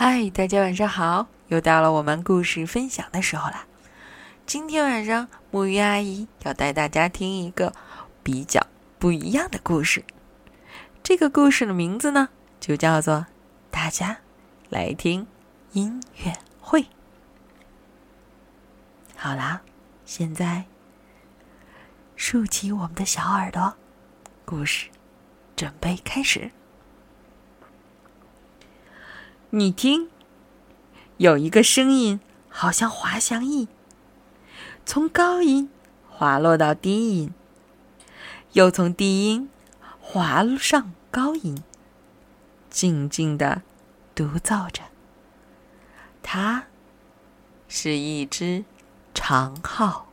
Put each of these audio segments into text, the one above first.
嗨，大家晚上好！又到了我们故事分享的时候啦。今天晚上，木鱼阿姨要带大家听一个比较不一样的故事。这个故事的名字呢，就叫做《大家来听音乐会》。好啦，现在竖起我们的小耳朵，故事准备开始。你听，有一个声音，好像滑翔翼，从高音滑落到低音，又从低音滑上高音，静静的独奏着。它是一只长号。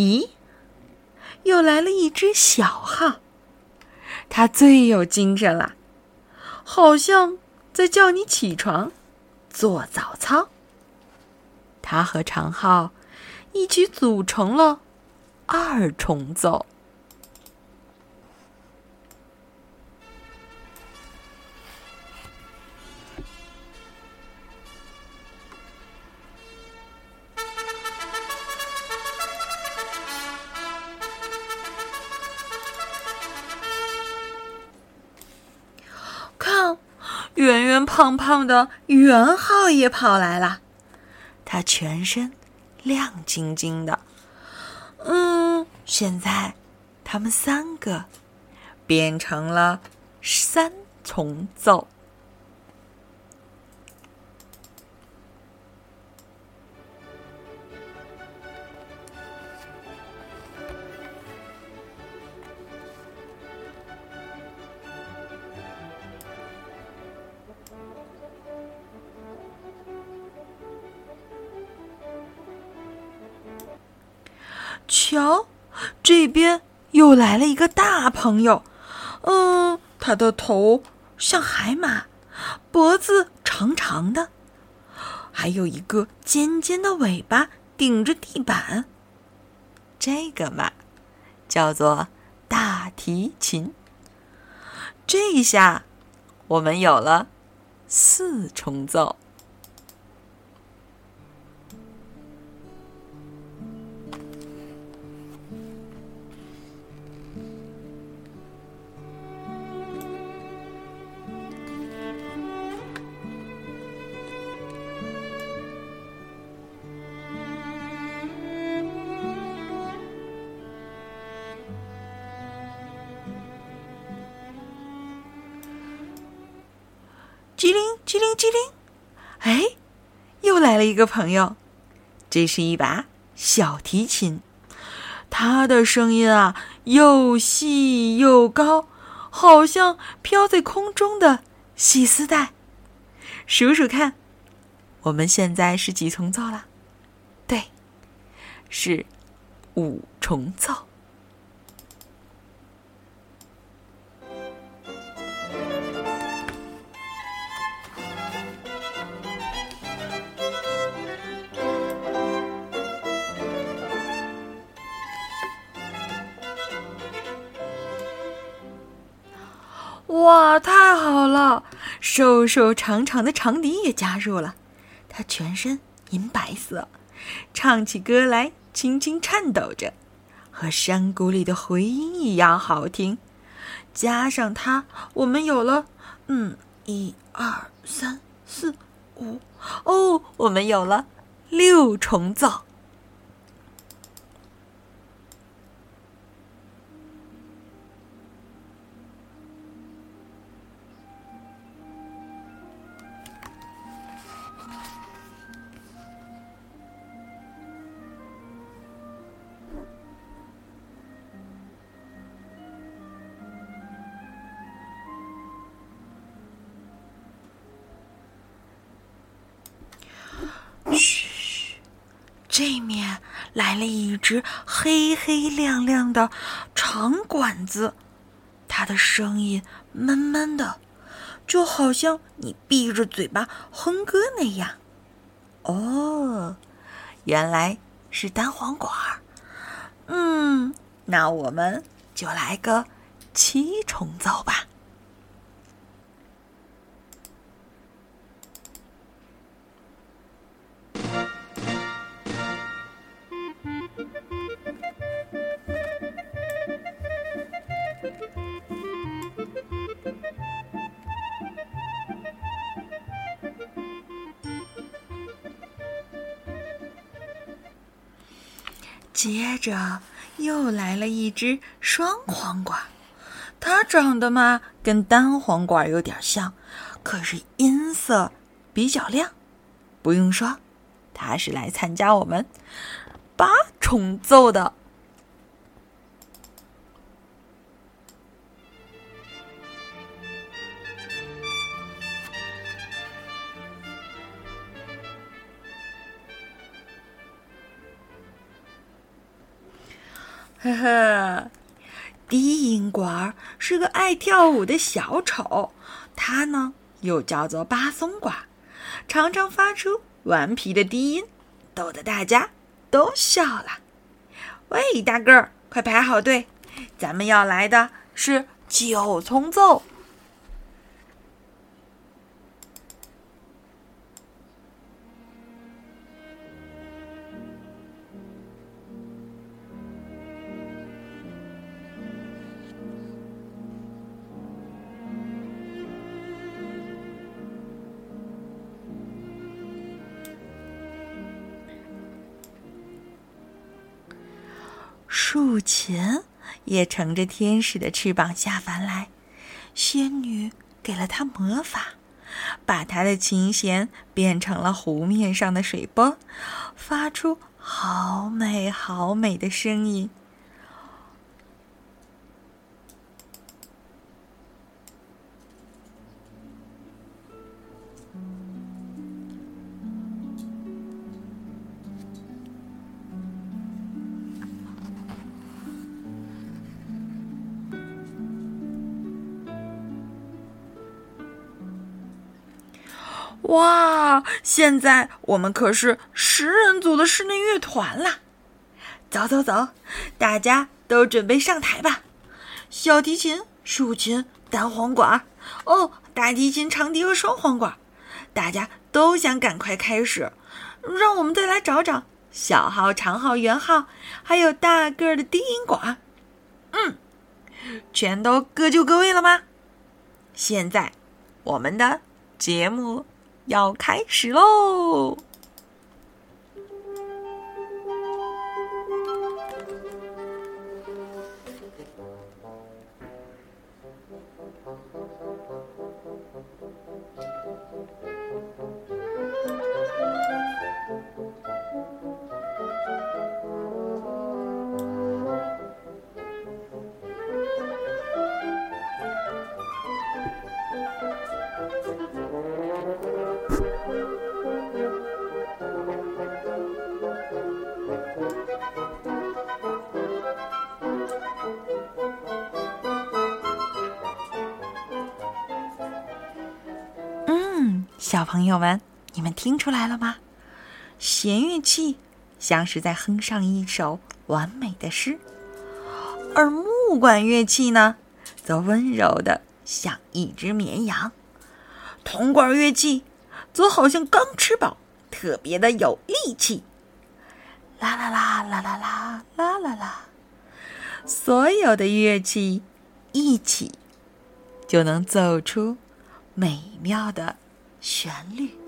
咦，又来了一只小号，它最有精神了，好像在叫你起床做早操。它和长号一起组成了二重奏。圆圆胖胖的圆号也跑来了，它全身亮晶晶的。嗯，现在他们三个变成了三重奏。这边又来了一个大朋友。嗯，他的头像海马，脖子长长的，还有一个尖尖的尾巴顶着地板。这个嘛，叫做大提琴。这一下，我们有了四重奏。机灵机灵机灵！哎，又来了一个朋友。这是一把小提琴，它的声音啊，又细又高，好像飘在空中的细丝带。数数看，我们现在是几重奏了？对，是五重奏。瘦瘦长长的长笛也加入了，它全身银白色，唱起歌来轻轻颤抖着，和山谷里的回音一样好听。加上它，我们有了，嗯，一二三四五，哦，我们有了六重奏。嘘这面来了一只黑黑亮亮的长管子，它的声音闷闷的，就好像你闭着嘴巴哼歌那样。哦，原来是单簧管。嗯，那我们就来个七重奏吧。接着又来了一只双簧管，它长得嘛跟单簧管有点像，可是音色比较亮。不用说，它是来参加我们八重奏的。呵呵，低音管是个爱跳舞的小丑，它呢又叫做巴松管，常常发出顽皮的低音，逗得大家都笑了。喂，大个儿，快排好队，咱们要来的是九重奏。竖琴也乘着天使的翅膀下凡来，仙女给了他魔法，把他的琴弦变成了湖面上的水波，发出好美好美的声音。哇！现在我们可是十人组的室内乐团啦！走走走，大家都准备上台吧。小提琴、竖琴、单簧管，哦，大提琴、长笛和双簧管，大家都想赶快开始。让我们再来找找小号、长号、圆号，还有大个儿的低音管。嗯，全都各就各位了吗？现在我们的节目。要开始喽！小朋友们，你们听出来了吗？弦乐器像是在哼上一首完美的诗，而木管乐器呢，则温柔的像一只绵羊。铜管乐器则好像刚吃饱，特别的有力气。啦啦啦啦啦啦啦啦啦，所有的乐器一起，就能奏出美妙的。旋律。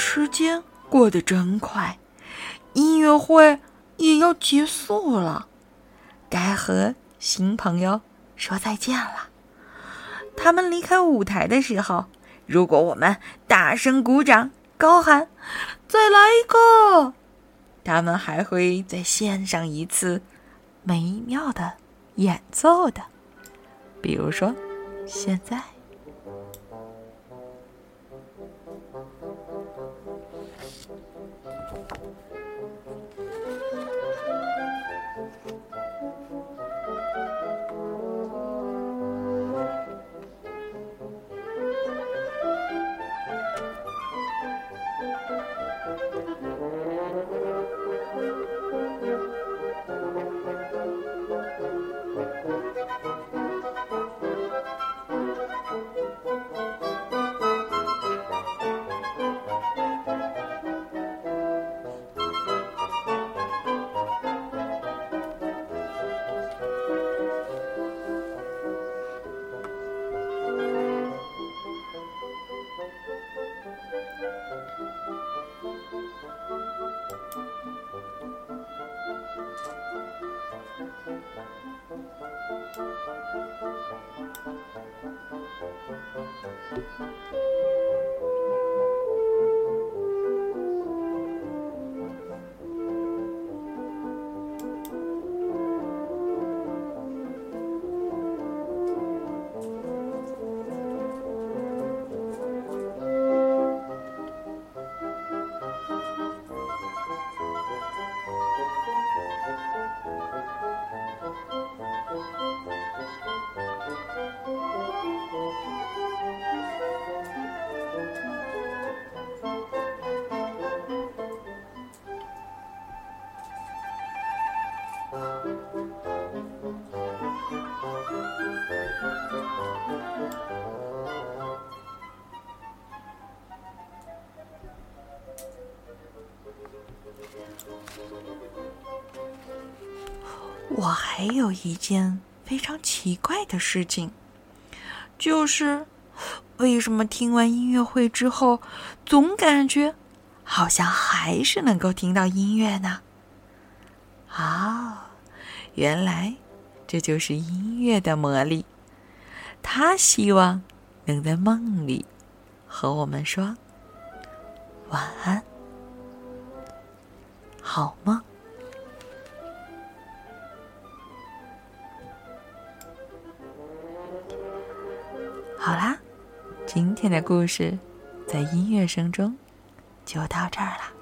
时间过得真快，音乐会也要结束了，该和新朋友说再见了。他们离开舞台的时候，如果我们大声鼓掌、高喊“再来一个”，他们还会再献上一次美妙的演奏的。比如说，现在。我还有一件非常奇怪的事情，就是为什么听完音乐会之后，总感觉好像还是能够听到音乐呢？啊，原来这就是音乐的魔力。他希望能在梦里和我们说晚安，好梦。好啦，今天的故事在音乐声中就到这儿了。